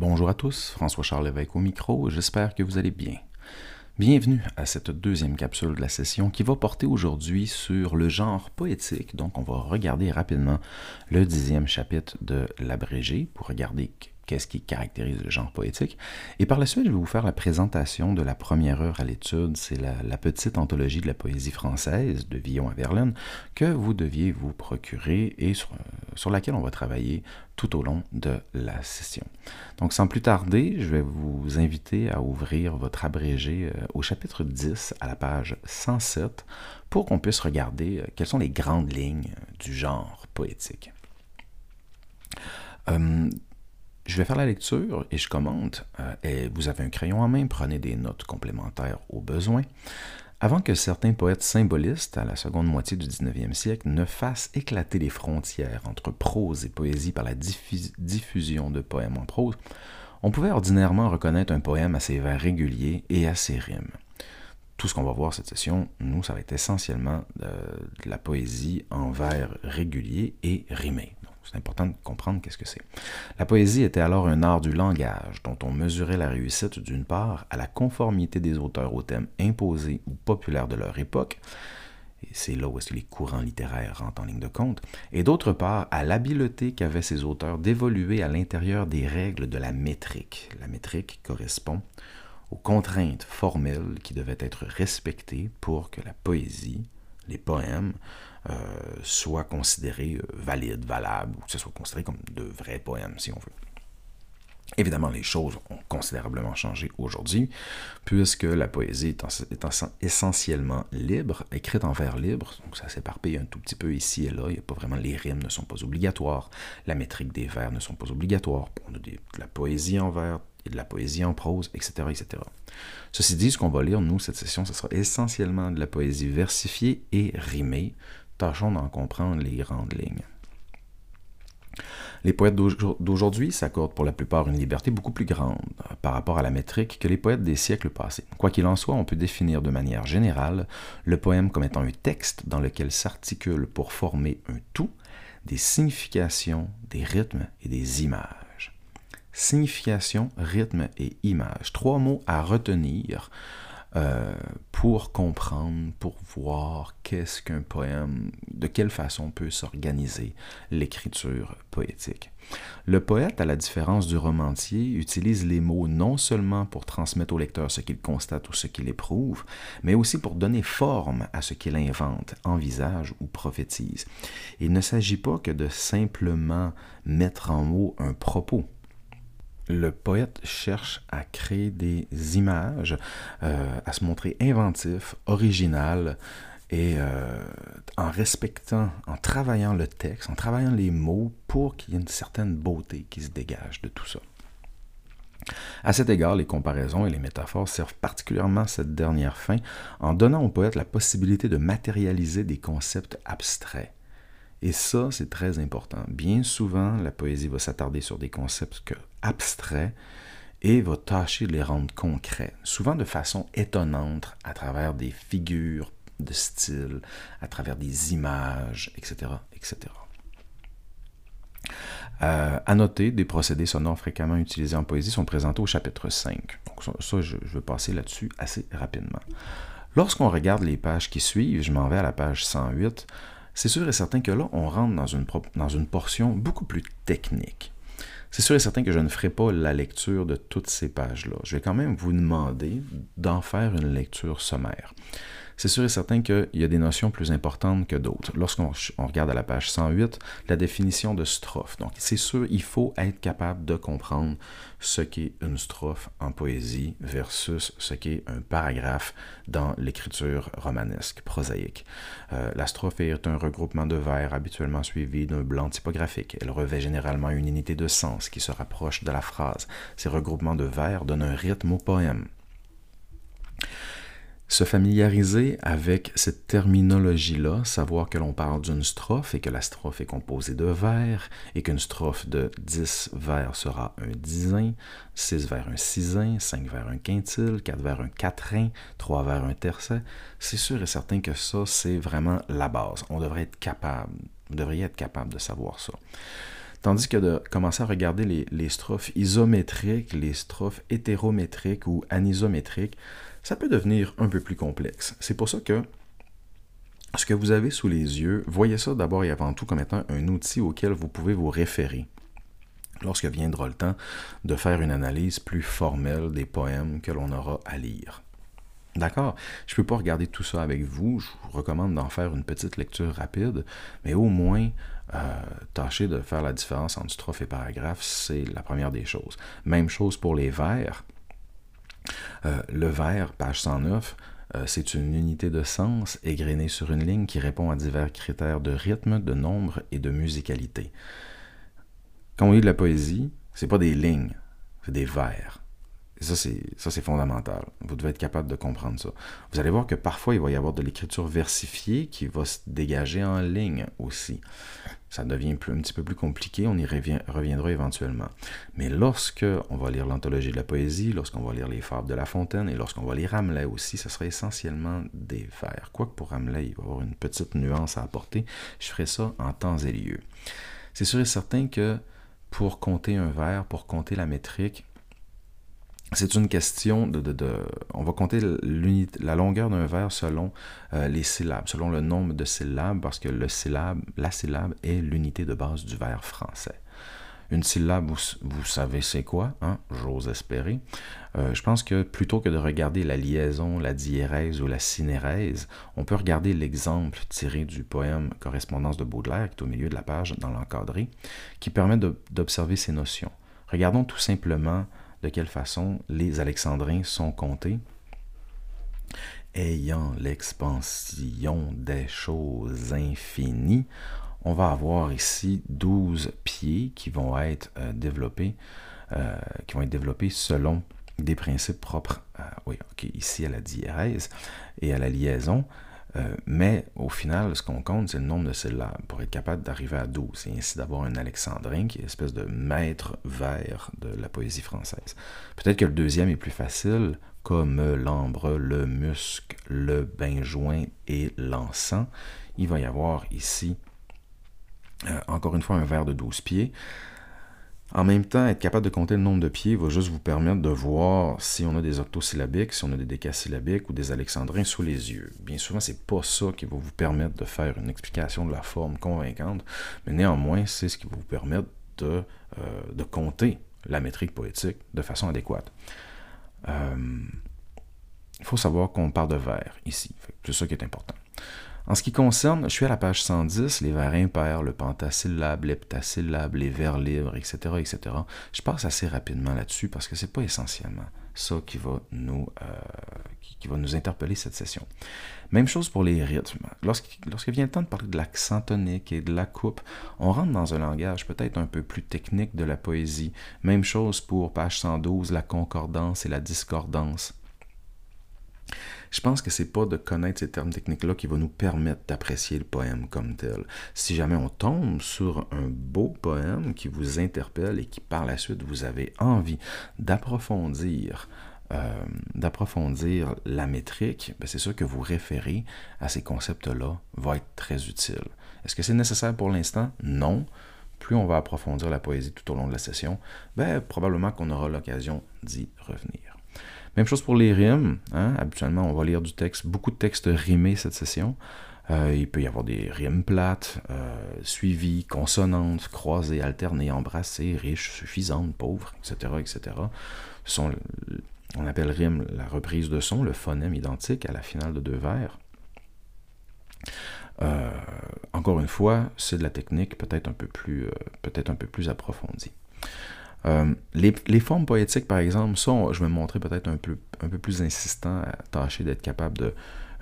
Bonjour à tous, François-Charles Lévesque au micro, j'espère que vous allez bien. Bienvenue à cette deuxième capsule de la session qui va porter aujourd'hui sur le genre poétique. Donc on va regarder rapidement le dixième chapitre de l'abrégé pour regarder qu'est-ce qui caractérise le genre poétique. Et par la suite, je vais vous faire la présentation de la première heure à l'étude. C'est la, petite anthologie de la poésie française de Villon à Verlaine que vous deviez vous procurer et sur, sur, laquelle on va travailler tout au long de la session. Donc sans plus tarder, je vais vous inviter à ouvrir votre abrégé euh, au chapitre 10 à la page 107 pour qu'on puisse regarder euh, quelles sont les grandes lignes du genre poétique. Euh, je vais faire la lecture et je commente. Euh, et vous avez un crayon en main, prenez des notes complémentaires au besoin. Avant que certains poètes symbolistes, à la seconde moitié du 19e siècle, ne fassent éclater les frontières entre prose et poésie par la diffusion de poèmes en prose, on pouvait ordinairement reconnaître un poème à ses vers réguliers et à ses rimes. Tout ce qu'on va voir cette session, nous, ça va être essentiellement de, euh, de la poésie en vers réguliers et rimés. C'est important de comprendre qu'est-ce que c'est. La poésie était alors un art du langage dont on mesurait la réussite d'une part à la conformité des auteurs aux thèmes imposés ou populaires de leur époque, et c'est là où est-ce que les courants littéraires rentrent en ligne de compte, et d'autre part à l'habileté qu'avaient ces auteurs d'évoluer à l'intérieur des règles de la métrique. La métrique correspond aux contraintes formelles qui devaient être respectées pour que la poésie, les poèmes, euh, soit considéré euh, valide, valable, ou que ce soit considéré comme de vrais poèmes, si on veut. Évidemment, les choses ont considérablement changé aujourd'hui, puisque la poésie est, essentiellement libre, écrite en vers libre, donc ça s'éparpille un tout petit peu ici et là, il a pas vraiment, les rimes ne sont pas obligatoires, la métrique des vers ne sont pas obligatoires, on a de la poésie en vers, et de la poésie en prose, etc., etc. Ceci dit, ce qu'on va lire, nous, cette session, ce sera essentiellement de la poésie versifiée et rimée, Tâchons d'en comprendre les grandes lignes. Les poètes d'aujourd'hui s'accordent pour la plupart une liberté beaucoup plus grande euh, par rapport à la métrique que les poètes des siècles passés. Quoi qu'il en soit, on peut définir de manière générale le poème comme étant un texte dans lequel s'articulent pour former un tout des significations, des rythmes et des images. Signification, rythme et image. Trois mots à retenir euh, pour comprendre, pour voir qu'est-ce qu'un poème, de quelle façon peut s'organiser l'écriture poétique. Le poète, à la différence du romancier, utilise les mots non seulement pour transmettre au lecteur ce qu'il constate ou ce qu'il éprouve, mais aussi pour donner forme à ce qu'il invente, envisage ou prophétise. Il ne s'agit pas que de simplement mettre en mots un propos le poète cherche à créer des images, euh, à se montrer inventif, original, et euh, en respectant, en travaillant le texte, en travaillant les mots pour qu'il y ait une certaine beauté qui se dégage de tout ça. À cet égard, les comparaisons et les métaphores servent particulièrement cette dernière fin en donnant au poète la possibilité de matérialiser des concepts abstraits. Et ça, c'est très important. Bien souvent, la poésie va s'attarder sur des concepts que abstraits et va tâcher de les rendre concrets, souvent de façon étonnante à travers des figures de style, à travers des images, etc. etc. Euh, à noter, des procédés sonores fréquemment utilisés en poésie sont présentés au chapitre 5. Donc ça, je, je vais passer là-dessus assez rapidement. Lorsqu'on regarde les pages qui suivent, je m'en vais à la page 108, c'est sûr et certain que là, on rentre dans une, dans une portion beaucoup plus technique. C'est sûr et certain que je ne ferai pas la lecture de toutes ces pages-là. Je vais quand même vous demander d'en faire une lecture sommaire c'est sûr et certain qu'il y a des notions plus importantes que d'autres. Lorsqu'on regarde à la page 108, la définition de strophe. Donc, c'est sûr, il faut être capable de comprendre ce qu'est une strophe en poésie versus ce qu'est un paragraphe dans l'écriture romanesque, prosaïque. Euh, la strophe est un regroupement de vers habituellement suivi d'un blanc typographique. Elle revêt généralement une unité de sens qui se rapproche de la phrase. Ces regroupements de vers donnent un rythme au poème. Se familiariser avec cette terminologie-là, savoir que l'on parle d'une strophe et que la strophe est composée de vers et qu'une strophe de 10 vers sera un dizain, 6 vers un sixième, 5 vers un quintile, 4 vers un quatrain, 3 vers un tercet, c'est sûr et certain que ça, c'est vraiment la base. On devrait être capable, vous devriez être capable de savoir ça. Tandis que de commencer à regarder les, les strophes isométriques, les strophes hétérométriques ou anisométriques, ça peut devenir un peu plus complexe. C'est pour ça que ce que vous avez sous les yeux, voyez ça d'abord et avant tout comme étant un outil auquel vous pouvez vous référer lorsque viendra le temps de faire une analyse plus formelle des poèmes que l'on aura à lire. D'accord? Je ne peux pas regarder tout ça avec vous, je vous recommande d'en faire une petite lecture rapide, mais au moins, euh, tâchez de faire la différence entre strophe et paragraphe, c'est la première des choses. Même chose pour les vers. Euh, le vers, page 109, euh, c'est une unité de sens égrenée sur une ligne qui répond à divers critères de rythme, de nombre et de musicalité. Quand on lit de la poésie, c'est pas des lignes, c'est des vers. Ça, c'est fondamental. Vous devez être capable de comprendre ça. Vous allez voir que parfois, il va y avoir de l'écriture versifiée qui va se dégager en ligne aussi. Ça devient plus, un petit peu plus compliqué, on y reviendra éventuellement. Mais lorsque on va lire l'anthologie de la poésie, lorsqu'on va lire les fables de La Fontaine et lorsqu'on va lire Hamlet aussi, ce sera essentiellement des vers. Quoique pour Hamlet, il va y avoir une petite nuance à apporter, je ferai ça en temps et lieu. C'est sûr et certain que pour compter un vers, pour compter la métrique, c'est une question de, On va compter la longueur d'un vers selon euh, les syllabes, selon le nombre de syllabes, parce que le syllabe, la syllabe est l'unité de base du vers français. Une syllabe, vous, savez c'est quoi, hein? j'ose espérer. Euh, je pense que plutôt que de regarder la liaison, la diérèse ou la synérèse, on peut regarder l'exemple tiré du poème Correspondance de Baudelaire, qui est au milieu de la page dans l'encadré, qui permet d'observer ces notions. Regardons tout simplement de quelle façon les alexandrins sont comptés. Ayant l'expansion des choses infinies, on va avoir ici 12 pieds qui vont être euh, développés, euh, qui vont être développés selon des principes propres oui, ici à la diérèse et à la liaison. Euh, mais au final, ce qu'on compte, c'est le nombre de syllabes pour être capable d'arriver à 12 et ainsi d'avoir un alexandrin qui est espèce de maître vers de la poésie française. Peut-être que le deuxième est plus facile, comme l'ambre, le musc, le benjoin et l'encens. Il va y avoir ici, euh, encore une fois, un vers de 12 pieds. En même temps, être capable de compter le nombre de pieds va juste vous permettre de voir si on a des octosyllabiques, si on a des décasyllabiques ou des alexandrins sous les yeux. Bien souvent, c'est pas ça qui va vous permettre de faire une explication de la forme convaincante, mais néanmoins, c'est ce qui va vous permettre de, euh, compter la métrique poétique de façon adéquate. Euh, il faut savoir qu'on parle de vers ici. C'est ça qui est important. En ce qui concerne, je suis à la page 110, les vers impairs, le pentasyllabe, l'heptasyllabe, les vers libres, etc., etc. Je passe assez rapidement là-dessus parce que c'est pas essentiellement ça qui va nous, euh, qui, nous interpeller cette session. Même chose pour les rythmes. Lorsqu'il vient le temps de parler de l'accent tonique et de la coupe, on rentre dans un langage peut-être un peu plus technique de la poésie. Même chose pour page 112, la concordance et la discordance. Je pense que c'est pas de connaître ces termes techniques-là qui va nous permettre d'apprécier le poème comme tel. Si jamais on tombe sur un beau poème qui vous interpelle et qui par la suite vous avez envie d'approfondir euh, d'approfondir la métrique, ben, c'est sûr que vous référer à ces concepts-là va être très utile. Est-ce que c'est nécessaire pour l'instant? Non. Plus on va approfondir la poésie tout au long de la session, ben, probablement qu'on aura l'occasion d'y revenir. Même chose pour les rimes. Hein. Habituellement, on va lire du texte, beaucoup de textes rimés cette session. Euh, il peut y avoir des rimes plates, euh, suivies, consonantes, croisées, alternées, embrassées, riches, suffisantes, pauvres, etc. etc. on appelle rime la reprise de son, le phonème identique à la finale de deux vers. Euh, encore une fois, c'est de la technique peut-être un peu peut-être un peu plus approfondie. Euh, les, formes poétiques, par exemple, ça, je vais me montrer peut-être un peu, un peu plus insistant à tâcher d'être capable de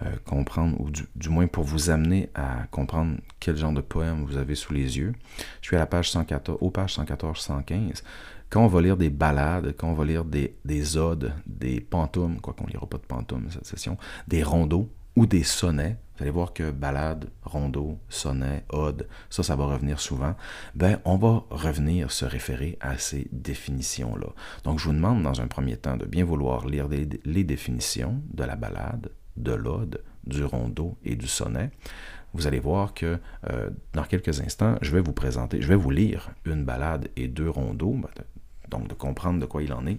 euh, comprendre, ou du, moins pour vous amener à comprendre quel genre de poème vous avez sous les yeux. Je suis à la page 114, aux pages 114-115. Quand on va lire des ballades, quand on va lire des, des odes, des pantoums, quoi qu'on ne lira pas de pantoums cette session, des rondeaux ou des sonnets, vous allez voir que balade, rondeau, sonnet, ode, ça, ça va revenir souvent. Ben, on va revenir se référer à ces définitions-là. Donc, je vous demande dans un premier temps de bien vouloir lire les, définitions de la balade, de l'ode, du rondeau et du sonnet. vous allez voir que euh, dans quelques instants, je vais vous présenter, je vais vous lire une balade et deux rondeaux, ben, donc de comprendre de quoi il en est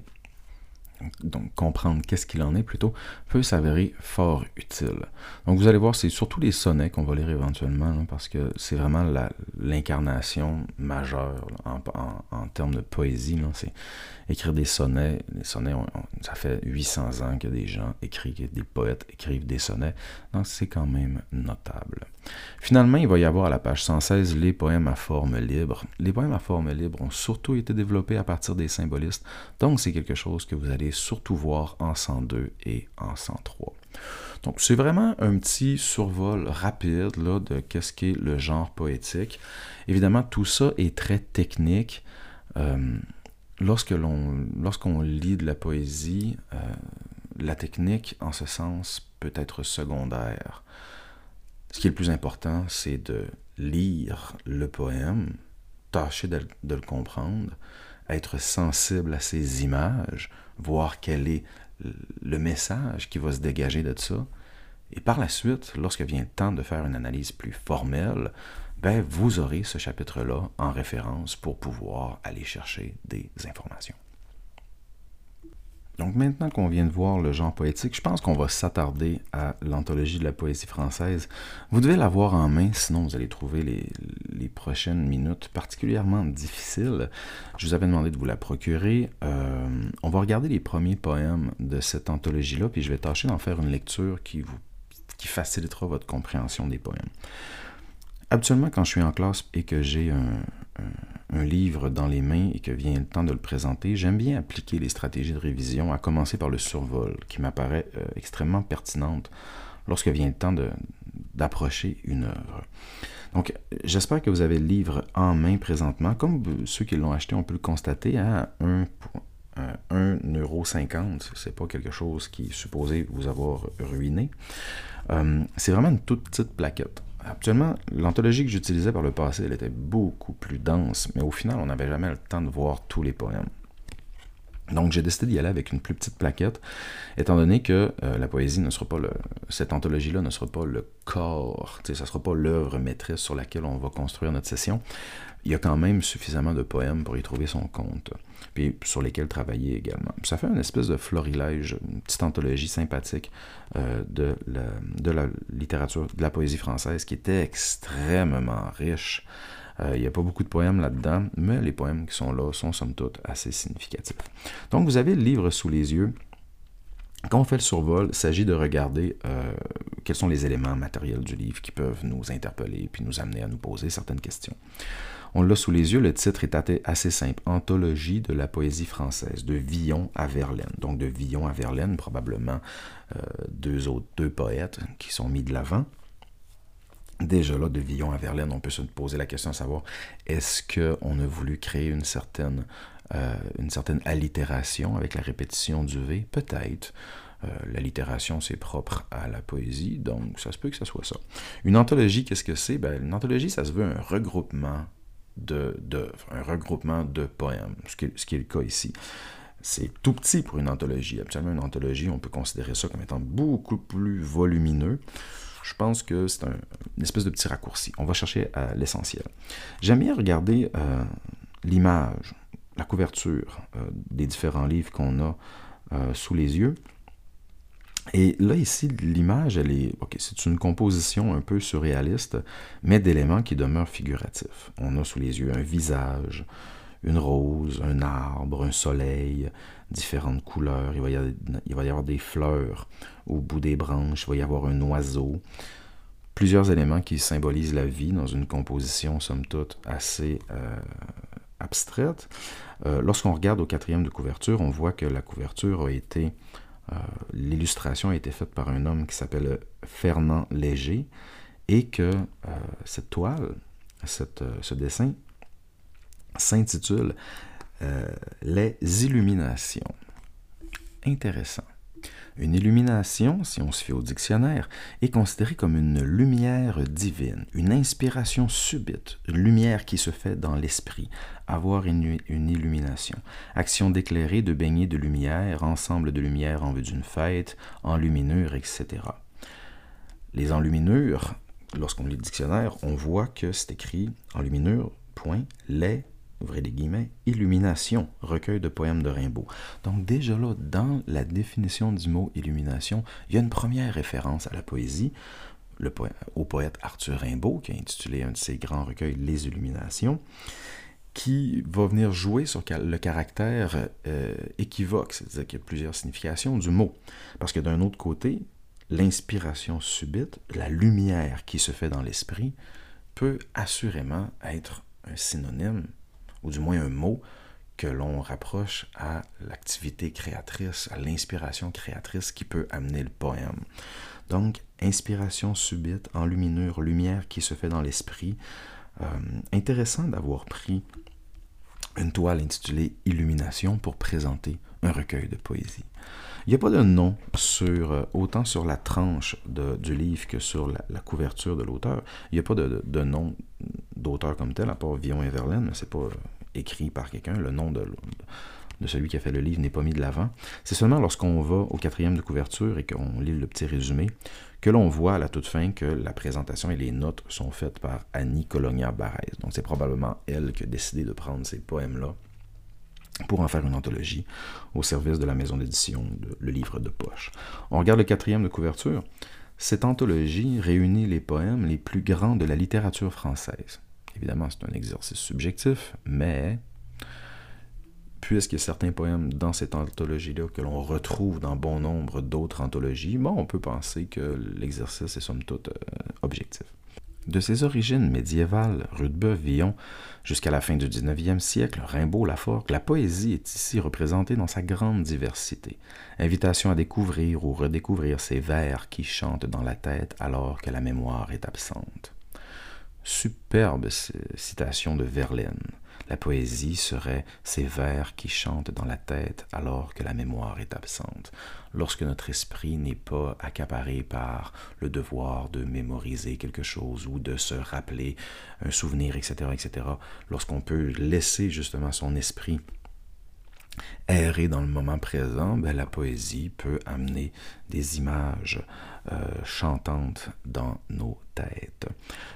donc comprendre qu'est-ce qu'il en est plutôt, peut s'avérer fort utile. Donc vous allez voir, c'est surtout les sonnets qu'on va lire éventuellement, parce que c'est vraiment l'incarnation majeure en, termes de poésie. C'est écrire des sonnets. Les sonnets, ça fait 800 ans que des gens écrivent, des poètes écrivent des sonnets, donc c'est quand même notable. Finalement, il va y avoir à la page 116 les poèmes à forme libre. Les poèmes à forme libre ont surtout été développés à partir des symbolistes, donc c'est quelque chose que vous allez surtout voir en 102 et en 103. Donc c'est vraiment un petit survol rapide là, de qu'est-ce qu'est le genre poétique. Évidemment, tout ça est très technique. Euh, lorsque l'on, lorsqu'on lit de la poésie, euh, la technique, en ce sens, peut être secondaire. Ce qui est le plus important, c'est de lire le poème, tâcher de, le comprendre, être sensible à ces images, voir quel est le message qui va se dégager de ça. Et par la suite, lorsque vient le temps de faire une analyse plus formelle, ben, vous aurez ce chapitre-là en référence pour pouvoir aller chercher des informations. Donc maintenant qu'on vient de voir le genre poétique, je pense qu'on va s'attarder à l'anthologie de la poésie française. Vous devez l'avoir en main, sinon vous allez trouver les, prochaines minutes particulièrement difficiles. Je vous avais demandé de vous la procurer. Euh, on va regarder les premiers poèmes de cette anthologie-là, puis je vais tâcher d'en faire une lecture qui, vous, qui facilitera votre compréhension des poèmes. Habituellement, quand je suis en classe et que j'ai un, livre dans les mains et que vient le temps de le présenter, j'aime bien appliquer les stratégies de révision, à commencer par le survol, qui m'apparaît euh, extrêmement pertinente lorsque vient le temps d'approcher une œuvre. Donc, j'espère que vous avez le livre en main présentement. Comme ceux qui l'ont acheté, on peut le constater à 1,50€. Ce n'est pas quelque chose qui est supposé vous avoir ruiné. Euh, c'est vraiment une toute petite plaquette. Actuellement, l'anthologie que j'utilisais par le passé, elle était beaucoup plus dense, mais au final, on n'avait jamais le temps de voir tous les poèmes. Donc j'ai décidé d'y aller avec une plus petite plaquette, étant donné que euh, la poésie ne sera pas le, cette anthologie-là ne sera pas le corps, ça ne sera pas l'œuvre maîtresse sur laquelle on va construire notre session il y a quand même suffisamment de poèmes pour y trouver son compte, puis sur lesquels travailler également. Ça fait une espèce de florilège, une petite anthologie sympathique euh, de, la, de la littérature, de la poésie française qui était extrêmement riche. Euh, il n'y a pas beaucoup de poèmes là-dedans, mais les poèmes qui sont là sont somme toute assez significatifs. Donc vous avez le livre sous les yeux. Quand on fait le survol, il s'agit de regarder euh, quels sont les éléments matériels du livre qui peuvent nous interpeller puis nous amener à nous poser certaines questions. On l'a sous les yeux, le titre est assez simple, Anthologie de la poésie française, de Villon à Verlaine. Donc de Villon à Verlaine, probablement euh, deux autres, deux poètes qui sont mis de l'avant. Déjà là, de Villon à Verlaine, on peut se poser la question de savoir est-ce qu'on a voulu créer une certaine, euh, une certaine allitération avec la répétition du V? Peut-être. Euh, l'allitération, c'est propre à la poésie, donc ça se peut que ce soit ça. Une anthologie, qu'est-ce que c'est? Ben, Une anthologie, ça se veut un regroupement d'œuvres, un regroupement de poèmes, ce qui, est, le cas ici. C'est tout petit pour une anthologie. Absolument, une anthologie, on peut considérer ça comme étant beaucoup plus volumineux. Je pense que c'est un, une espèce de petit raccourci. On va chercher à l'essentiel. J'aime bien regarder euh, l'image, la couverture euh, des différents livres qu'on a euh, sous les yeux. Et là, ici, l'image, elle est. C'est une composition un peu surréaliste, mais d'éléments qui demeurent figuratifs. On a sous les yeux un visage, une rose, un arbre, un soleil, différentes couleurs. Il va, y avoir, des fleurs au bout des branches, il va y avoir un oiseau. Plusieurs éléments qui symbolisent la vie dans une composition, somme toute, assez euh, abstraite. Euh, lorsqu'on regarde au quatrième de couverture, on voit que la couverture a été euh, l'illustration a été faite par un homme qui s'appelle Fernand Léger et que cette toile, ce dessin s'intitule Les illuminations. Intéressant. Une illumination, si on se fait au dictionnaire, est considérée comme une lumière divine, une inspiration subite, une lumière qui se fait dans l'esprit, avoir une, une, illumination, action d'éclairer, de baigner de lumière, ensemble de lumière en vue d'une fête, enluminure, etc. Les enluminures, lorsqu'on lit le dictionnaire, on voit que c'est écrit en luminure, point, les, ouvrez les guillemets, illumination, recueil de poèmes de Rimbaud. Donc déjà là, dans la définition du mot illumination, il y a une première référence à la poésie, au poète Arthur Rimbaud, qui a intitulé un de ses grands recueils Les Illuminations, qui va venir jouer sur le caractère euh, équivoque, c'est-à-dire qu'il y a plusieurs significations du mot. Parce que d'un autre côté, l'inspiration subite, la lumière qui se fait dans l'esprit, peut assurément être un synonyme, ou du moins un mot, que l'on rapproche à l'activité créatrice, à l'inspiration créatrice qui peut amener le poème. Donc, inspiration subite, enluminure, lumière qui se fait dans l'esprit. Euh, intéressant d'avoir pris une toile intitulée Illumination pour présenter un recueil de poésie. Il n'y a pas de nom sur euh, autant sur la tranche du livre que sur la, couverture de l'auteur. Il n'y a pas de, nom d'auteur comme tel, à part Villon et Verlaine, mais c'est pas euh, écrit par quelqu'un. Le nom de, celui qui a fait le livre n'est pas mis de l'avant. C'est seulement lorsqu'on va au quatrième de couverture et qu'on lit le petit résumé que l'on voit à la toute fin que la présentation et les notes sont faites par Annie Colonia Barrez. Donc c'est probablement elle qui a décidé de prendre ces poèmes-là pour en faire une anthologie au service de la maison d'édition Le Livre de Poche. On regarde le quatrième de couverture. Cette anthologie réunit les poèmes les plus grands de la littérature française. Évidemment, c'est un exercice subjectif, mais puisqu'il y a certains poèmes dans cette anthologie-là que l'on retrouve dans bon nombre d'autres anthologies, on peut penser que l'exercice est somme toute euh, objectif. De ses origines médiévales, Rudebeuf, Villon, jusqu'à la fin du 19e siècle, Rimbaud, Laforgue, la poésie est ici représentée dans sa grande diversité. Invitation à découvrir ou redécouvrir ces vers qui chantent dans la tête alors que la mémoire est absente. Superbe citation de Verlaine. La poésie serait ces vers qui chantent dans la tête alors que la mémoire est absente, lorsque notre esprit n'est pas accaparé par le devoir de mémoriser quelque chose ou de se rappeler un souvenir, etc., etc., lorsqu'on peut laisser justement son esprit errer dans le moment présent, ben, la poésie peut amener des images euh, chantantes dans nos têtes.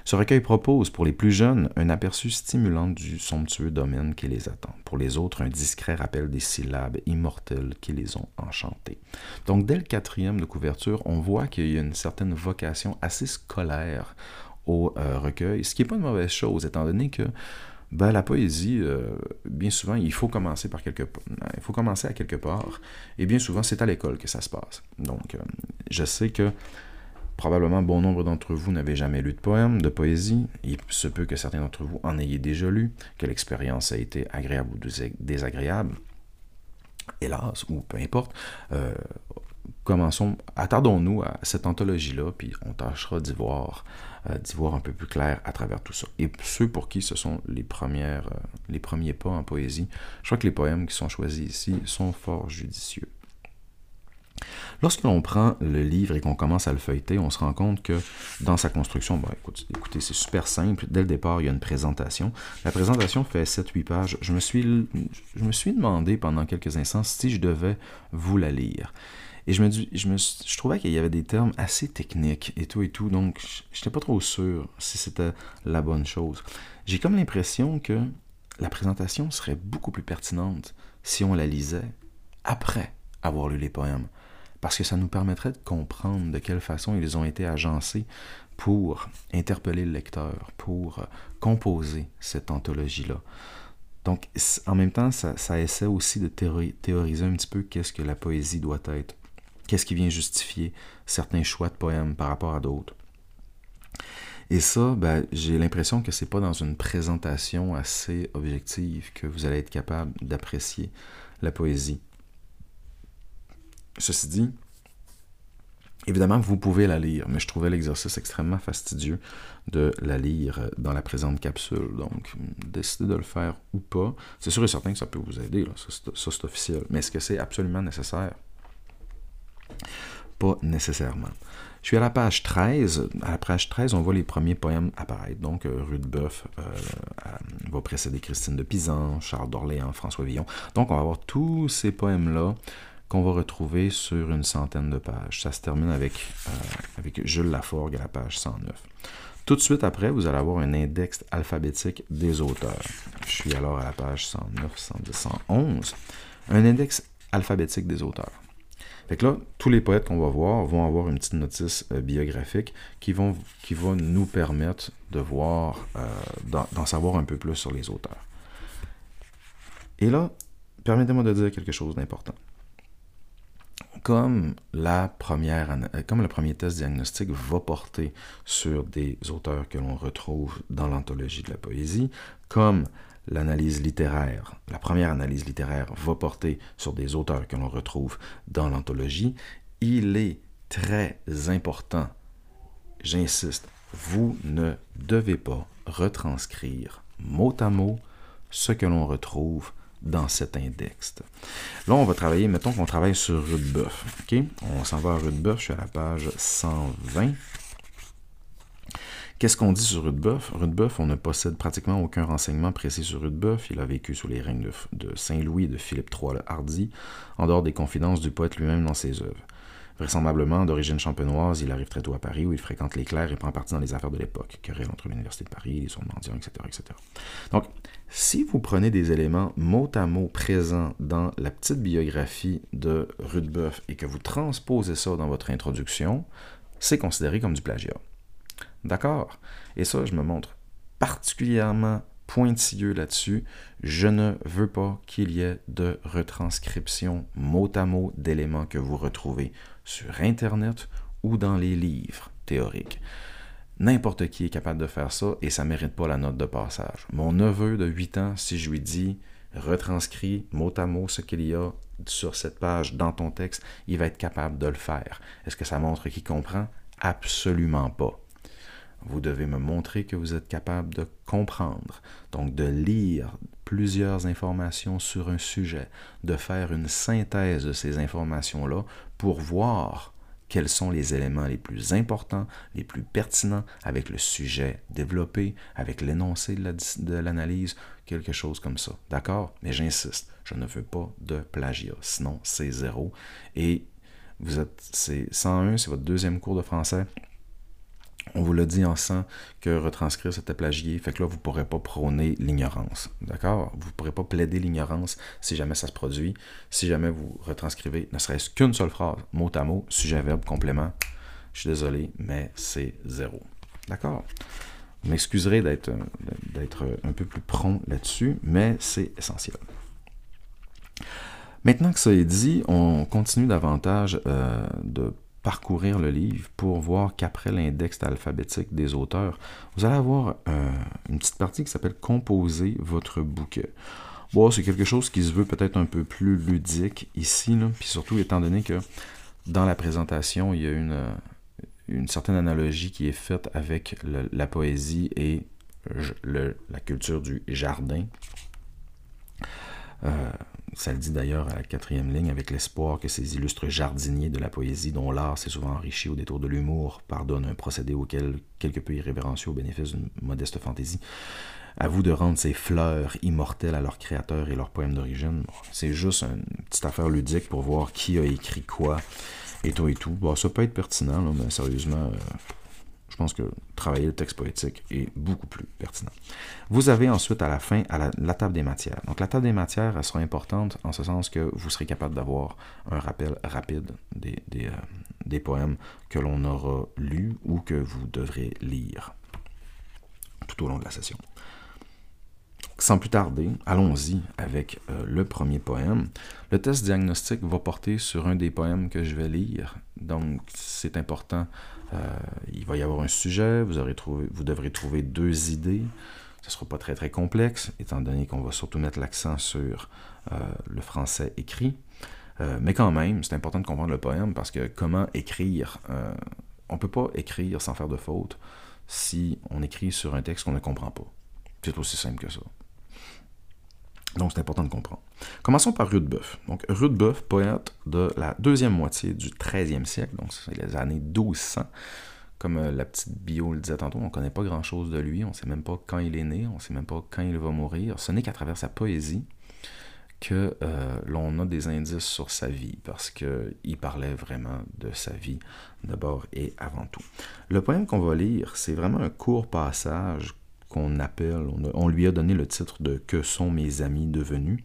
Ce recueil propose pour les plus jeunes un aperçu stimulant du somptueux domaine qui les attend. Pour les autres, un discret rappel des syllabes immortelles qui les ont enchantés. Donc dès le quatrième de couverture, on voit qu'il y a une certaine vocation assez scolaire au euh, recueil, ce qui n'est pas une mauvaise chose, étant donné que ben, la poésie, euh, bien souvent, il faut commencer par quelque il faut commencer à quelque part, et bien souvent, c'est à l'école que ça se passe. Donc, euh, je sais que probablement bon nombre d'entre vous n'avaient jamais lu de poème, de poésie. Il se peut que certains d'entre vous en ayez déjà lu, que l'expérience a été agréable ou désagréable. Hélas, ou peu importe, euh, commençons, attardons-nous à cette anthologie-là, puis on tâchera d'y voir, euh, d'y voir un peu plus clair à travers tout ça. Et ceux pour qui ce sont les, premières, euh, les premiers pas en poésie, je crois que les poèmes qui sont choisis ici sont fort judicieux. Lorsque l'on prend le livre et qu'on commence à le feuilleter, on se rend compte que dans sa construction, écoutez, c'est super simple. Dès le départ, il y a une présentation. La présentation fait 7-8 pages. Je me, suis, je me suis demandé pendant quelques instants si je devais vous la lire. Et je me, je me je trouvais qu'il y avait des termes assez techniques et tout et tout, donc je n'étais pas trop sûr si c'était la bonne chose. J'ai comme l'impression que la présentation serait beaucoup plus pertinente si on la lisait après avoir lu les poèmes, parce que ça nous permettrait de comprendre de quelle façon ils ont été agencés pour interpeller le lecteur, pour composer cette anthologie-là. Donc, en même temps, ça, ça essaie aussi de théoriser un petit peu qu'est-ce que la poésie doit être qu'est-ce qui vient justifier certains choix de poèmes par rapport à d'autres. Et ça, ben, j'ai l'impression que c'est pas dans une présentation assez objective que vous allez être capable d'apprécier la poésie. Ceci dit, évidemment, vous pouvez la lire, mais je trouvais l'exercice extrêmement fastidieux de la lire dans la présente capsule. Donc, décidez de le faire ou pas. C'est sûr et certain que ça peut vous aider, ça c'est officiel. Mais est-ce que c'est absolument nécessaire? Pas nécessairement. Je suis à la page 13. À la page 13, on voit les premiers poèmes apparaître. Donc, euh, Rudebeuf euh, va précéder Christine de Pisan, Charles d'Orléans, François Villon. Donc, on va avoir tous ces poèmes-là qu'on va retrouver sur une centaine de pages. Ça se termine avec, euh, avec Jules Laforgue à la page 109. Tout de suite après, vous allez avoir un index alphabétique des auteurs. Je suis alors à la page 109, 110, 111. Un index alphabétique des auteurs. Fait là, tous les poètes qu'on va voir vont avoir une petite notice euh, biographique qui, vont, qui va nous permettre de voir, euh, d'en savoir un peu plus sur les auteurs. Et là, permettez-moi de dire quelque chose d'important. Comme, la première, euh, comme le premier test diagnostique va porter sur des auteurs que l'on retrouve dans l'anthologie de la poésie, comme l'analyse littéraire, la première analyse littéraire va porter sur des auteurs que l'on retrouve dans l'anthologie, il est très important, j'insiste, vous ne devez pas retranscrire mot à mot ce que l'on retrouve dans cet index. Là, on va travailler, mettons qu'on travaille sur Rudebeuf. On s'en va à Rudebeuf, je suis à la page 120. Qu'est-ce qu'on dit sur Rudebeuf? Rudebeuf, on ne possède pratiquement aucun renseignement précis sur Rudebeuf. Il a vécu sous les règnes de, Saint-Louis et de Philippe III le Hardy, en dehors des confidences du poète lui-même dans ses œuvres. Vraisemblablement d'origine champenoise, il arrive très tôt à Paris où il fréquente les clercs et prend partie dans les affaires de l'époque, querelle entre l'Université de Paris, les soins mendiants, etc., etc. Donc, si vous prenez des éléments mot à mot présents dans la petite biographie de Rudebeuf et que vous transposez ça dans votre introduction, c'est considéré comme du plagiat. D'accord? Et ça, je me montre particulièrement pointilleux là-dessus. Je ne veux pas qu'il y ait de retranscription mot à mot d'éléments que vous retrouvez sur Internet ou dans les livres théoriques. N'importe qui est capable de faire ça et ça ne mérite pas la note de passage. Mon neveu de 8 ans, si je lui dis retranscrit mot à mot ce qu'il y a sur cette page dans ton texte, il va être capable de le faire. Est-ce que ça montre qu'il comprend? Absolument pas. Vous devez me montrer que vous êtes capable de comprendre, donc de lire plusieurs informations sur un sujet, de faire une synthèse de ces informations-là pour voir quels sont les éléments les plus importants, les plus pertinents avec le sujet développé, avec l'énoncé de l'analyse, quelque chose comme ça. D'accord? Mais j'insiste, je ne veux pas de plagiat, sinon c'est zéro. Et vous êtes, c'est 101, c'est votre deuxième cours de français on vous l'a dit en sang que retranscrire c'était plagier, fait que là vous ne pourrez pas prôner l'ignorance. D'accord? Vous ne pourrez pas plaider l'ignorance si jamais ça se produit, si jamais vous retranscrivez ne serait-ce qu'une seule phrase, mot à mot, sujet, verbe, complément. Je suis désolé, mais c'est zéro. D'accord? Vous m'excuserez d'être un peu plus prompt là-dessus, mais c'est essentiel. Maintenant que ça est dit, on continue davantage euh, de parcourir le livre pour voir qu'après l'index alphabétique des auteurs, vous allez avoir euh, une petite partie qui s'appelle Composer votre bouquet. Bon, c'est quelque chose qui se veut peut-être un peu plus ludique ici, puis surtout étant donné que dans la présentation, il y a une, euh, certaine analogie qui est faite avec la poésie et la culture du jardin. Euh, ça le dit d'ailleurs à la quatrième ligne, avec l'espoir que ces illustres jardiniers de la poésie, dont l'art s'est souvent enrichi au détour de l'humour, pardonnent un procédé auquel quelque peu irrévérencieux au bénéfice d'une modeste fantaisie. Vous de rendre ces fleurs immortelles à leurs créateurs et leurs poèmes d'origine. c'est juste une petite affaire ludique pour voir qui a écrit quoi et tout et tout. Bon, ça peut être pertinent, mais sérieusement, euh, je pense que travailler le texte poétique est beaucoup plus pertinent. Vous avez ensuite à la fin la, table des matières. Donc la table des matières, elle sera importante en ce sens que vous serez capable d'avoir un rappel rapide des, des, euh, poèmes que l'on aura lus ou que vous devrez lire tout au long de la session. Sans plus tarder, allons-y avec euh, le premier poème. Le test diagnostique va porter sur un des poèmes que je vais lire, donc c'est important euh, il va y avoir un sujet, vous, devrez trouver deux idées. Ce ne sera pas très très complexe, étant donné qu'on va surtout mettre l'accent sur euh, le français écrit. Euh, mais quand même, c'est important de comprendre le poème parce que comment écrire On ne peut pas écrire sans faire de faute si on écrit sur un texte qu'on ne comprend pas. C'est aussi simple que ça. Donc, c'est important de comprendre. Commençons par Rudebeuf. Donc, Rudebeuf, poète de la deuxième moitié du 13e siècle, donc c'est les années 1200. Comme euh, la petite bio le disait tantôt, on ne connaît pas grand-chose de lui, on ne sait même pas quand il est né, on ne sait même pas quand il va mourir. Ce n'est qu'à travers sa poésie que euh, l'on a des indices sur sa vie, parce qu'il parlait vraiment de sa vie d'abord et avant tout. Le poème qu'on va lire, c'est vraiment un court passage qu'on appelle, on, lui a donné le titre de Que sont mes amis devenus,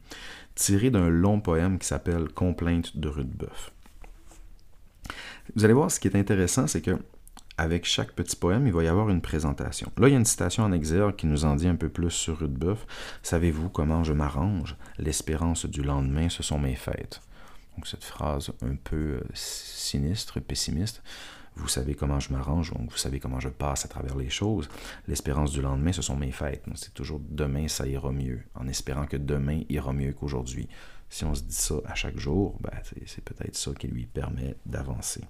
tiré d'un long poème qui s'appelle Complainte de Rudebeuf. Vous allez voir, ce qui est intéressant, c'est que avec chaque petit poème, il va y avoir une présentation. Là, il y a une citation en exergue qui nous en dit un peu plus sur Rudebeuf. Savez-vous comment je m'arrange? L'espérance du lendemain, ce sont mes fêtes. Donc, cette phrase un peu euh, sinistre, pessimiste. Vous savez comment je m'arrange, donc vous savez comment je passe à travers les choses. L'espérance du lendemain, ce sont mes fêtes. C'est toujours demain, ça ira mieux, en espérant que demain ira mieux qu'aujourd'hui. Si on se dit ça à chaque jour, ben, c'est peut-être ça qui lui permet d'avancer.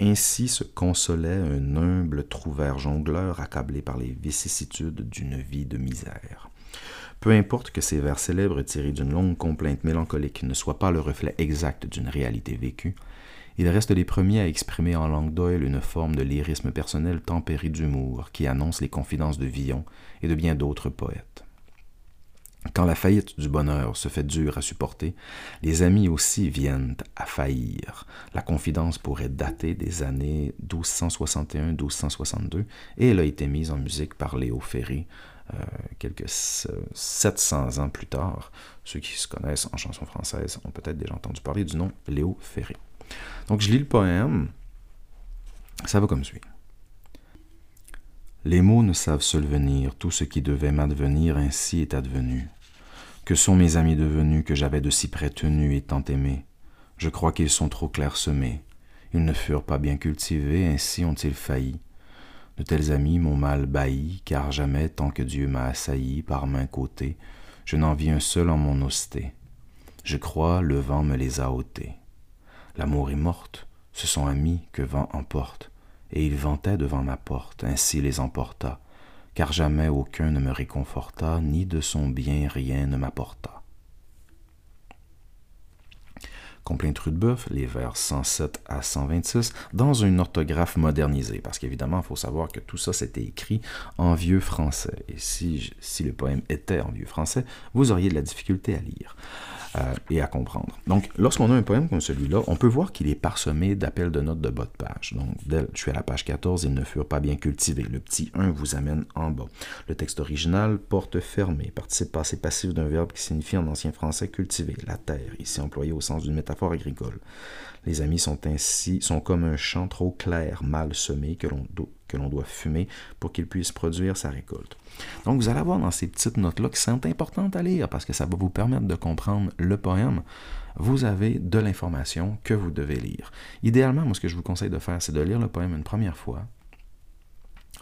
Ainsi se consolait un humble trouvère jongleur accablé par les vicissitudes d'une vie de misère. Peu importe que ces vers célèbres tirés d'une longue complainte mélancolique ne soient pas le reflet exact d'une réalité vécue, ils restent les premiers à exprimer en langue d'oil une forme de lyrisme personnel tempéré d'humour qui annonce les confidences de Villon et de bien d'autres poètes. Quand la faillite du bonheur se fait dure à supporter, les amis aussi viennent à faillir. La confidence pourrait dater des années 1261-1262 et elle a été mise en musique par Léo Ferré euh, quelques 700 ans plus tard. Ceux qui se connaissent en chanson française ont peut-être déjà entendu parler du nom Léo Ferré. Donc je lis le poème. Ça va comme suit. Les mots ne savent se venir, tout ce qui devait m'advenir ainsi est advenu. Que sont mes amis devenus que j'avais de si près tenus et tant aimés? Je crois qu'ils sont trop clairsemés. Ils ne furent pas bien cultivés, ainsi ont-ils failli. De tels amis m'ont mal bailli, car jamais, tant que Dieu m'a assailli par main côté, je n'en vis un seul en mon hosté. Je crois le vent me les a ôtés. L'amour est morte, ce sont amis que vent emporte, et ils vantaient devant ma porte, ainsi les emporta car jamais aucun ne me réconforta, ni de son bien rien ne m'apporta. Complainte Rudebeuf, les vers 107 à 126, dans une orthographe modernisée, parce qu'évidemment, il faut savoir que tout ça, c'était écrit en vieux français. Et si le poème était en vieux français, vous auriez de la difficulté à lire. Euh, et à comprendre. Donc, lorsqu'on a un poème comme celui-là, on peut voir qu'il est parsemé d'appels de notes de bas de page. Donc, je suis à la page 14, ils ne furent pas bien cultivés. Le petit 1 vous amène en bas. Le texte original, porte fermée, participe passé passif d'un verbe qui signifie en ancien français cultiver, la terre, ici employé au sens d'une métaphore agricole. Les amis sont ainsi, sont comme un champ trop clair, mal semé, que l'on que l'on doit fumer pour qu'il puisse produire sa récolte. Donc vous allez voir dans ces petites notes-là qui sont importantes à lire parce que ça va vous permettre de comprendre le poème. Vous avez de l'information que vous devez lire. Idéalement, moi ce que je vous conseille de faire, c'est de lire le poème une première fois,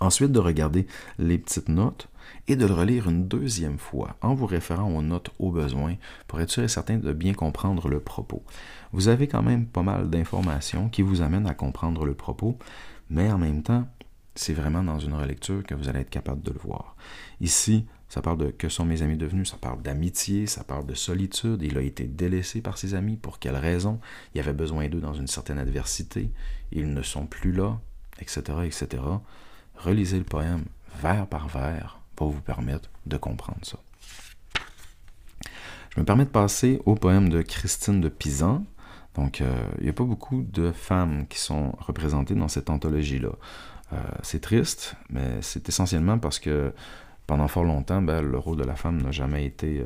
ensuite de regarder les petites notes et de le relire une deuxième fois en vous référant aux notes au besoin pour être sûr et certain de bien comprendre le propos. Vous avez quand même pas mal d'informations qui vous amènent à comprendre le propos, mais en même temps, c'est vraiment dans une relecture que vous allez être capable de le voir. Ici, ça parle de que sont mes amis devenus, ça parle d'amitié, ça parle de solitude. Il a été délaissé par ses amis. Pour quelle raison? Il avait besoin d'eux dans une certaine adversité. Ils ne sont plus là, etc., etc. Relisez le poème vers par vers pour vous permettre de comprendre ça. Je me permets de passer au poème de Christine de Pisan. Donc, euh, il n'y a pas beaucoup de femmes qui sont représentées dans cette anthologie-là. Euh, c'est triste, mais c'est essentiellement parce que pendant fort longtemps, ben, le rôle de la femme n'a jamais été...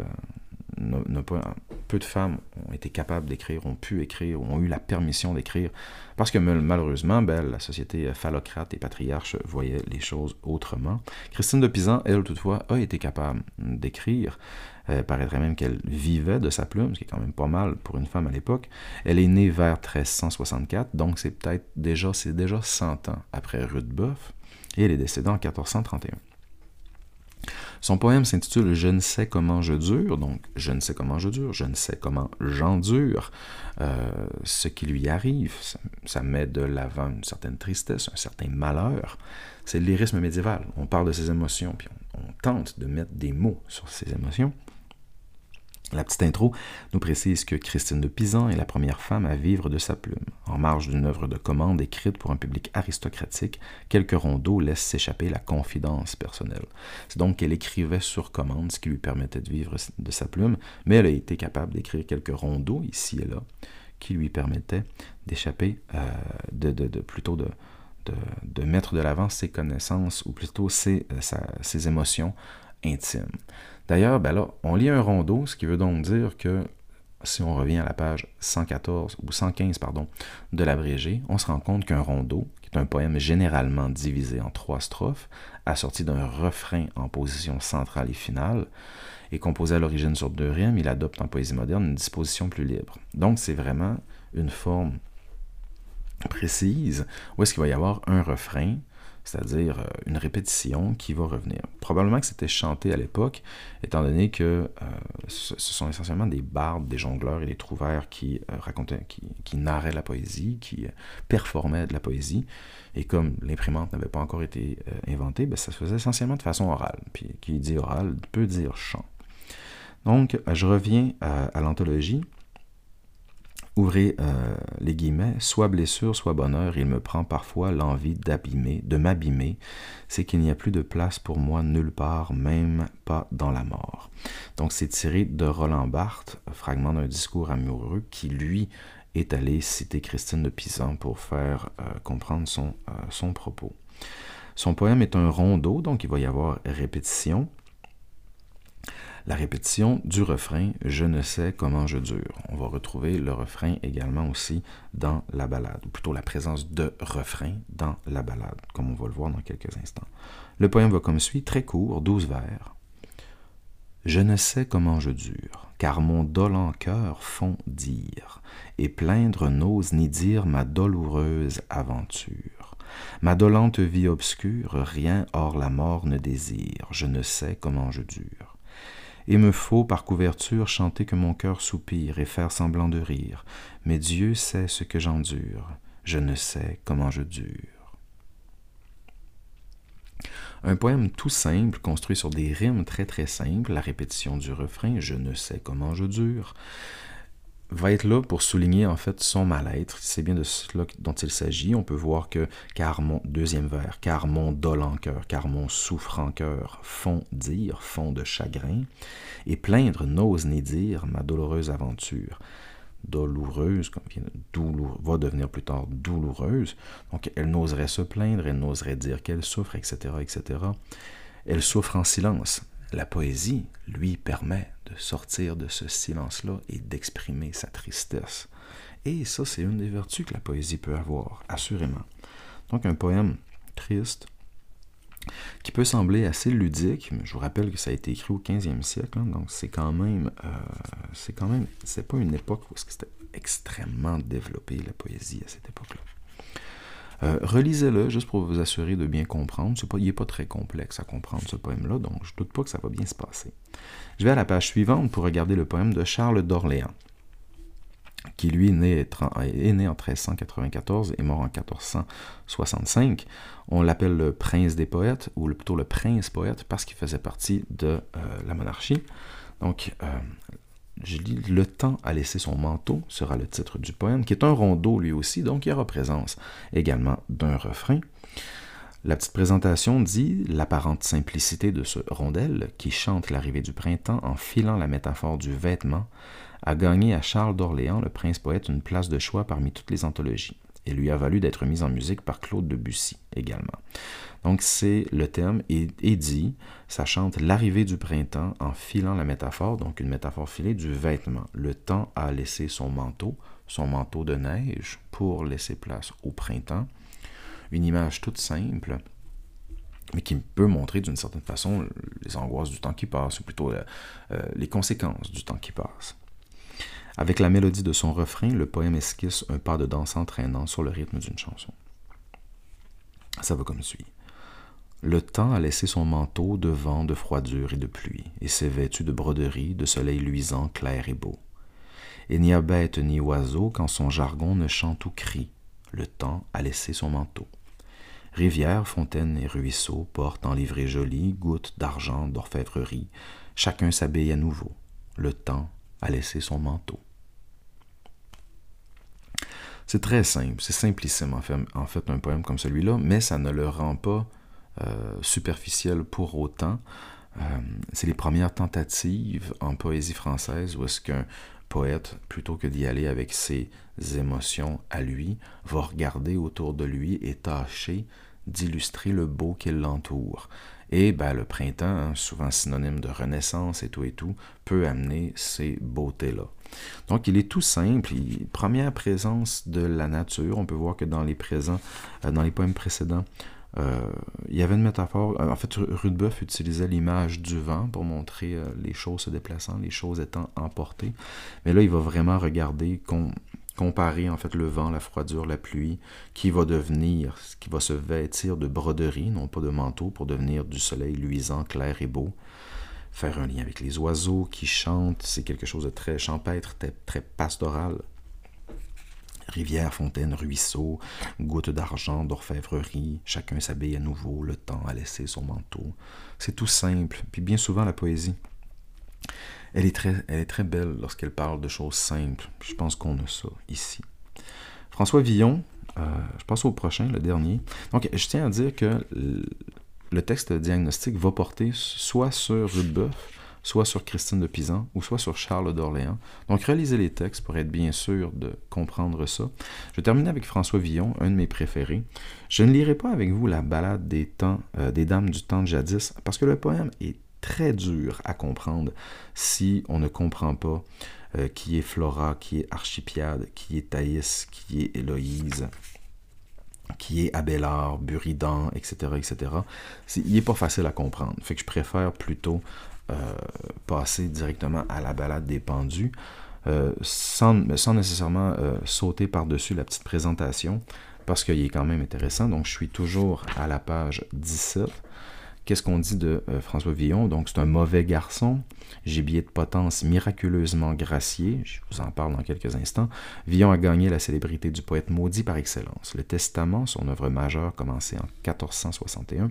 Euh, pas, peu de femmes ont été capables d'écrire, ont pu écrire, ont eu la permission d'écrire, parce que malheureusement, ben, la société phallocrate et patriarche voyait les choses autrement. Christine de Pisan, elle, toutefois, a été capable d'écrire. Elle paraîtrait même qu'elle vivait de sa plume, ce qui est quand même pas mal pour une femme à l'époque. Elle est née vers 1364, donc c'est peut-être déjà, c'est déjà 100 ans après Rudebeuf, et elle est décédée en 1431. Son poème s'intitule Je ne sais comment je dure, donc je ne sais comment je dure, je ne sais comment j'endure euh, ce qui lui arrive. Ça, met de l'avant une certaine tristesse, un certain malheur. C'est le lyrisme médiéval. On parle de ses émotions, puis on tente de mettre des mots sur ses émotions. La petite intro nous précise que Christine de Pisan est la première femme à vivre de sa plume. En marge d'une œuvre de commande écrite pour un public aristocratique, quelques rondeaux laissent s'échapper la confidence personnelle. C'est donc qu'elle écrivait sur commande, ce qui lui permettait de vivre de sa plume, mais elle a été capable d'écrire quelques rondeaux ici et là qui lui permettaient d'échapper, euh, de, plutôt de, mettre de l'avant ses connaissances ou plutôt ses, euh, ses émotions intimes. D'ailleurs, ben là, on lit un rondeau, ce qui veut donc dire que si on revient à la page 114 ou 115 pardon, de l'abrégé, on se rend compte qu'un rondeau, qui est un poème généralement divisé en trois strophes, assorti d'un refrain en position centrale et finale, et composé à l'origine sur deux rimes, il adopte en poésie moderne une disposition plus libre. Donc c'est vraiment une forme précise où est-ce qu'il va y avoir un refrain c'est-à-dire euh, une répétition qui va revenir. Probablement que c'était chanté à l'époque, étant donné que euh, ce sont essentiellement des bardes, des jongleurs et des trouvères qui euh, racontaient, qui, narraient la poésie, qui performaient de la poésie. Et comme l'imprimante n'avait pas encore été inventée, ben, ça se faisait essentiellement de façon orale. Qui dit oral peut dire chant. Donc, je reviens à l'anthologie ouvrez euh, les guillemets, soit blessure, soit bonheur, il me prend parfois l'envie d'abîmer, de m'abîmer, c'est qu'il n'y a plus de place pour moi nulle part, même pas dans la mort. Donc c'est tiré de Roland Barthes, fragment d'un discours amoureux qui lui est allé citer Christine de Pisan pour faire euh, comprendre son, euh, son propos. Son poème est un rondeau, donc il va y avoir répétition, la répétition du refrain Je ne sais comment je dure. On va retrouver le refrain également aussi dans la balade, ou plutôt la présence de refrain dans la balade, comme on va le voir dans quelques instants. Le poème va comme suit, très court, douze vers. Je ne sais comment je dure, car mon dolent cœur fond dire, et plaindre n'ose ni dire ma douloureuse aventure. Ma dolente vie obscure, rien hors la mort ne désire, je ne sais comment je dure et me faut par couverture chanter que mon cœur soupire et faire semblant de rire. Mais Dieu sait ce que j'endure, je ne sais comment je dure. Un poème tout simple, construit sur des rimes très très simples, la répétition du refrain Je ne sais comment je dure, va être là pour souligner en fait son mal-être. C'est bien de cela dont il s'agit. On peut voir que car mon deuxième vers, car mon dolent cœur, car mon souffrant cœur font dire, font de chagrin, et plaindre n'ose ni dire ma douloureuse aventure. Douloureuse, comme vient va devenir plus tard douloureuse. Donc elle n'oserait se plaindre, elle n'oserait dire qu'elle souffre, etc., etc. Elle souffre en silence. La poésie lui permet de sortir de ce silence-là et d'exprimer sa tristesse. Et ça, c'est une des vertus que la poésie peut avoir, assurément. Donc un poème triste, qui peut sembler assez ludique, mais je vous rappelle que ça a été écrit au 15e siècle, hein, donc c'est quand même, euh, c'est quand même, c'est pas une époque où c'était extrêmement développé la poésie à cette époque-là. Euh, relisez-le juste pour vous assurer de bien comprendre. Pas, il n'est pas très complexe à comprendre ce poème-là, donc je ne doute pas que ça va bien se passer. Je vais à la page suivante pour regarder le poème de Charles d'Orléans, qui lui est né, est né en 1394 et mort en 1465. On l'appelle le prince des poètes, ou plutôt le prince poète, parce qu'il faisait partie de euh, la monarchie. Donc, euh, je lis Le temps a laissé son manteau, sera le titre du poème, qui est un rondeau lui aussi, donc il y aura présence également d'un refrain. La petite présentation dit l'apparente simplicité de ce rondel qui chante l'arrivée du printemps en filant la métaphore du vêtement a gagné à Charles d'Orléans, le prince poète, une place de choix parmi toutes les anthologies et lui a valu d'être mise en musique par Claude Debussy également. Donc c'est le thème et, ça chante l'arrivée du printemps en filant la métaphore, donc une métaphore filée du vêtement. Le temps a laissé son manteau, son manteau de neige, pour laisser place au printemps. Une image toute simple, mais qui peut montrer d'une certaine façon les angoisses du temps qui passe, ou plutôt euh, euh, les conséquences du temps qui passe. Avec la mélodie de son refrain, le poème esquisse un pas de danse entraînant sur le rythme d'une chanson. Ça va comme suit. Le temps a laissé son manteau de vent, de froidure et de pluie, et s'est vêtu de broderies, de soleil luisant, clair et beau. Et n'y a bête ni oiseau quand son jargon ne chante ou crie. Le temps a laissé son manteau. Rivières, fontaines et ruisseaux portent en livrée jolie gouttes d'argent, d'orfèvrerie. Chacun s'habille à nouveau. Le temps a laissé son manteau. C'est très simple, c'est simplissime en fait, un poème comme celui-là, mais ça ne le rend pas euh, superficiel pour autant. Euh, c'est les premières tentatives en poésie française où est-ce qu'un poète, plutôt que d'y aller avec ses émotions à lui, va regarder autour de lui et tâcher d'illustrer le beau qui l'entoure. Et ben, le printemps, hein, souvent synonyme de renaissance et tout et tout, peut amener ces beautés-là. Donc, il est tout simple. première présence de la nature. On peut voir que dans les présents, euh, dans les poèmes précédents, euh, il y avait une métaphore. Euh, en fait, Rudebeuf utilisait l'image du vent pour montrer les choses se déplaçant, les choses étant emportées. Mais là, il va vraiment regarder, comparer en fait le vent, la froidure, la pluie, qui va devenir, qui va se vêtir de broderie, non pas de manteau, pour devenir du soleil luisant, clair et beau faire un lien avec les oiseaux qui chantent, c'est quelque chose de très champêtre, très, pastoral. Rivière, fontaine, ruisseau, goutte d'argent, d'orfèvrerie, chacun s'habille à nouveau, le temps a laissé son manteau. C'est tout simple, puis bien souvent la poésie. Elle est très, belle lorsqu'elle parle de choses simples. Je pense qu'on a ça ici. François Villon, euh, je passe au prochain, le dernier. Donc, je tiens à dire que le texte diagnostique va porter soit sur Rudebeuf, soit sur Christine de Pisan, ou soit sur Charles d'Orléans. Donc, relisez les textes pour être bien sûr de comprendre ça. Je vais terminer avec François Villon, un de mes préférés. Je ne lirai pas avec vous la balade des, euh, des dames du temps de jadis, parce que le poème est très dur à comprendre si on ne comprend pas euh, qui est Flora, qui est Archipiade, qui est Thaïs, qui est Héloïse, qui est Abélard, Buridan, etc., etc., il n'est pas facile à comprendre. Fait que je préfère plutôt euh, passer directement à la balade des pendus, euh, sans, sans, nécessairement sauter par-dessus la petite présentation, parce qu'il est quand même intéressant. Donc, je suis toujours à la page 17. Qu'est-ce qu'on dit de euh, François Villon? Donc, c'est un mauvais garçon, gibier de potence miraculeusement gracié, je vous en parle dans quelques instants. Villon a gagné la célébrité du poète maudit par excellence. Le Testament, son œuvre majeure commencée en 1461,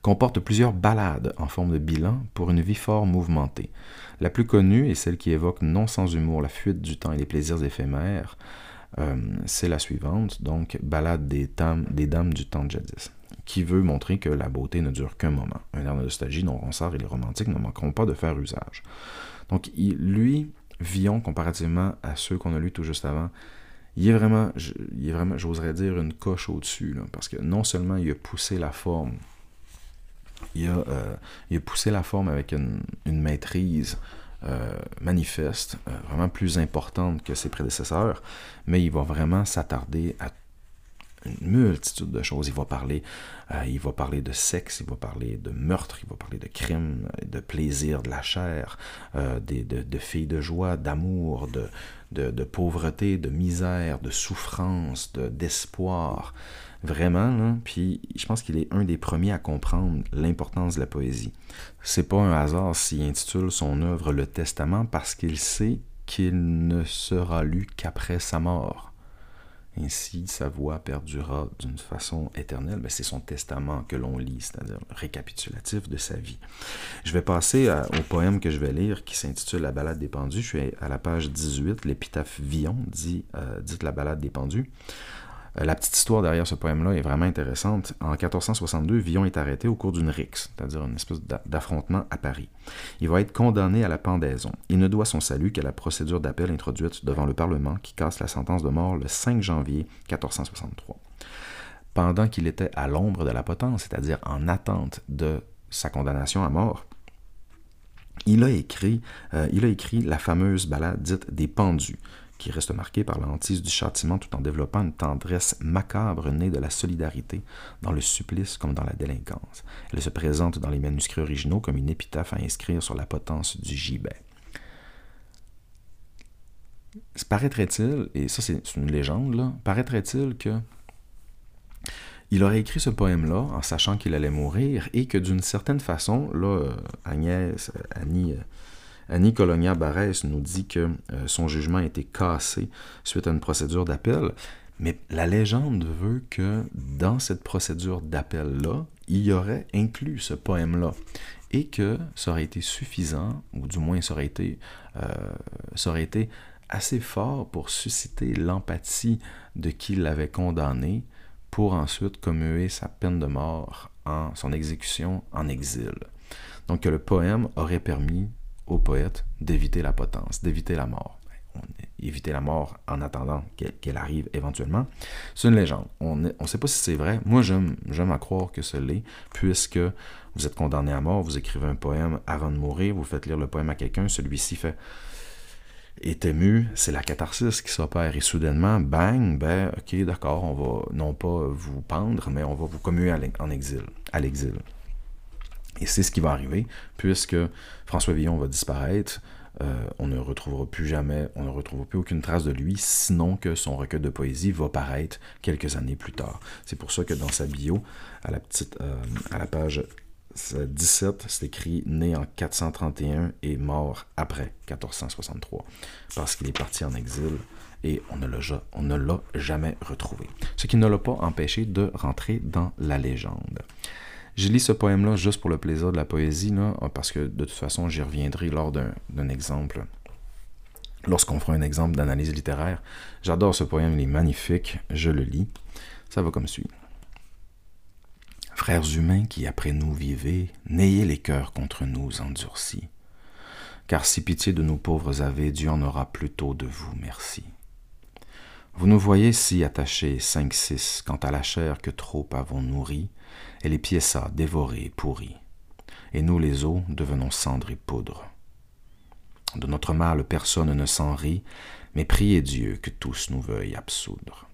comporte plusieurs ballades en forme de bilan pour une vie fort mouvementée. La plus connue est celle qui évoque non sans humour la fuite du temps et les plaisirs éphémères. Euh, c'est la suivante, donc Ballade des, des dames du temps de jadis qui veut montrer que la beauté ne dure qu'un moment. Un air de nostalgie dont Ronsard et les romantiques ne manqueront pas de faire usage. Donc, lui, Villon, comparativement à ceux qu'on a lus tout juste avant, il est vraiment, il est vraiment j'oserais dire, une coche au-dessus, parce que non seulement il a poussé la forme, il a, euh, il a poussé la forme avec une, maîtrise euh, manifeste, euh, vraiment plus importante que ses prédécesseurs, mais il va vraiment s'attarder à une multitude de choses. Il va parler, euh, il va parler de sexe, il va parler de meurtre, il va parler de crime, de plaisir de la chair, euh, de, filles de joie, d'amour, de, de, pauvreté, de misère, de souffrance, d'espoir. Vraiment, puis je pense qu'il est un des premiers à comprendre l'importance de la poésie. C'est pas un hasard s'il intitule son œuvre Le Testament parce qu'il sait qu'il ne sera lu qu'après sa mort. Ainsi, sa voix perdura d'une façon éternelle. mais ben, c'est son testament que l'on lit, c'est-à-dire récapitulatif de sa vie. Je vais passer au poème que je vais lire qui s'intitule La balade des pendus. Je suis à la page 18, l'épitaphe Villon, dit, euh, dit La balade des pendus. Euh, la petite histoire derrière ce poème-là est vraiment intéressante. En 1462, Villon est arrêté au cours d'une rixe, c'est-à-dire une espèce d'affrontement à Paris. Il va être condamné à la pendaison. Il ne doit son salut qu'à la procédure d'appel introduite devant le Parlement qui casse la sentence de mort le 5 janvier 1463. Pendant qu'il était à l'ombre de la potence, c'est-à-dire en attente de sa condamnation à mort, il a écrit, euh, il a écrit la fameuse ballade dite des pendus, qui reste marqué par la du châtiment tout en développant une tendresse macabre née de la solidarité dans le supplice comme dans la délinquance. Elle se présente dans les manuscrits originaux comme une épitaphe à inscrire sur la potence du gibet. Paraîtrait-il, et ça c'est une légende, là, paraîtrait-il que il aurait écrit ce poème-là en sachant qu'il allait mourir et que d'une certaine façon, là, Agnès, Annie, Annie Colonia Barès nous dit que euh, son jugement a été cassé suite à une procédure d'appel, mais la légende veut que dans cette procédure d'appel-là, il y aurait inclus ce poème-là. et que ça aurait été suffisant, ou du moins ça aurait été, euh, ça aurait été assez fort pour susciter l'empathie de qui l'avait condamné pour ensuite commuer sa peine de mort en son exécution en exil. Donc que le poème aurait permis au poète d'éviter la potence, d'éviter la mort. Éviter la mort en attendant qu'elle arrive éventuellement. C'est une légende. On ne sait pas si c'est vrai. Moi, j'aime à croire que ce l'est, puisque vous êtes condamné à mort, vous écrivez un poème avant de mourir, vous faites lire le poème à quelqu'un, celui-ci fait est ému, c'est la catharsis qui s'opère. Et soudainement, bang, ben, ok, d'accord, on va non pas vous pendre, mais on va vous commuer en exil, à l'exil. Et c'est ce qui va arriver, puisque François Villon va disparaître, euh, on ne retrouvera plus jamais, on ne retrouvera plus aucune trace de lui, sinon que son recueil de poésie va paraître quelques années plus tard. C'est pour ça que dans sa bio, à la, euh, à la page 17, c'est écrit né en 431 et mort après 1463, parce qu'il est parti en exil et on ne l'a jamais retrouvé. Ce qui ne l'a pas empêché de rentrer dans la légende. J'ai lu ce poème-là juste pour le plaisir de la poésie, parce que de toute façon, j'y reviendrai lors d'un exemple. Lorsqu'on fera un exemple d'analyse littéraire. J'adore ce poème, il est magnifique, je le lis. Ça va comme suit. Frères humains qui après nous vivez, n'ayez les cœurs contre nous endurcis. Car si pitié de nos pauvres avez, Dieu en aura plutôt de vous, merci. Vous nous voyez si attachés, cinq, six, quant à la chair que trop avons nourri, et les piéças dévorés, pourris. Et nous les os devenons cendres et poudre. De notre mal personne ne s'en rit, mais priez Dieu que tous nous veuillent absoudre.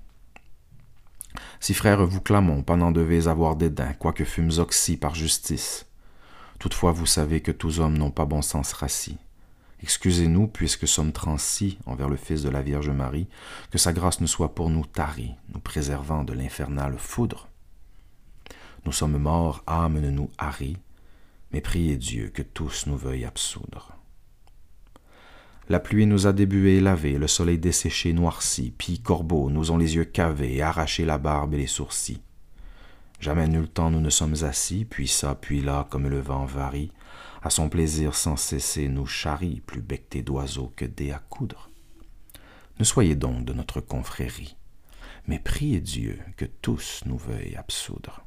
Si frères vous clamons, pas n'en devez avoir dédain, quoique fûmes oxy par justice. Toutefois vous savez que tous hommes n'ont pas bon sens rassis. Excusez-nous, puisque sommes transis envers le Fils de la Vierge Marie, que sa grâce ne soit pour nous tarie, nous préservant de l'infernale foudre. Nous sommes morts, âme ne nous harit, mais priez Dieu que tous nous veuillent absoudre. La pluie nous a débué et lavé, le soleil desséché, noirci, puis corbeaux nous ont les yeux cavés et arraché la barbe et les sourcils. Jamais nul temps nous ne sommes assis, puis ça, puis là, comme le vent varie, à son plaisir sans cesser nous charrie, plus bectés d'oiseaux que dés à coudre. Ne soyez donc de notre confrérie, mais priez Dieu que tous nous veuillent absoudre.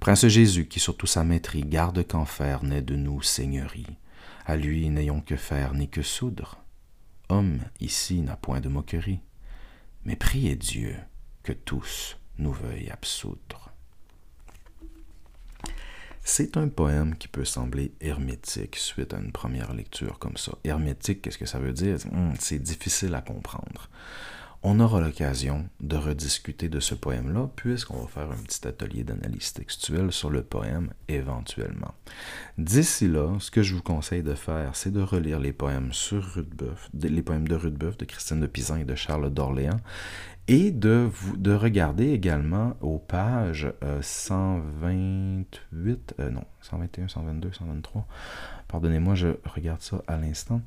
Prince Jésus, qui sur tout sa maîtrise garde qu'enfer n'est de nous seigneurie, à lui n'ayons que faire ni que soudre. Homme ici n'a point de moquerie, mais priez Dieu que tous nous veuillent absoudre. C'est un poème qui peut sembler hermétique suite à une première lecture comme ça. Hermétique, qu'est-ce que ça veut dire? Hmm, c'est difficile à comprendre on aura l'occasion de rediscuter de ce poème-là, puisqu'on va faire un petit atelier d'analyse textuelle sur le poème éventuellement. D'ici là, ce que je vous conseille de faire, c'est de relire les poèmes sur Rudebeuf, les poèmes de Rudebeuf, de Christine de Pisan et de Charles d'Orléans, et de, vous, de regarder également aux pages 128, euh, euh, non, 121, 122, 123. Pardonnez-moi, je regarde ça à l'instant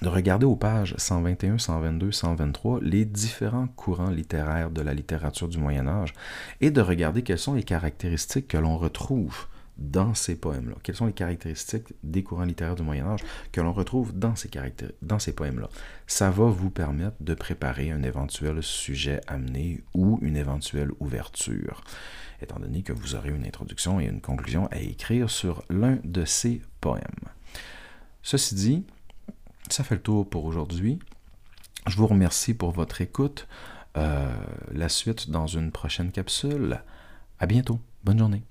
de regarder aux pages 121, 122, 123 les différents courants littéraires de la littérature du Moyen Âge et de regarder quelles sont les caractéristiques que l'on retrouve dans ces poèmes-là? Quelles sont les caractéristiques des courants littéraires du Moyen Âge que l'on retrouve dans ces, poèmes-là? Ça va vous permettre de préparer un éventuel sujet amené ou une éventuelle ouverture, étant donné que vous aurez une introduction et une conclusion à écrire sur l'un de ces poèmes. Ceci dit, ça fait le tour pour aujourd'hui. Je vous remercie pour votre écoute. Euh, la suite dans une prochaine capsule. À bientôt. Bonne journée.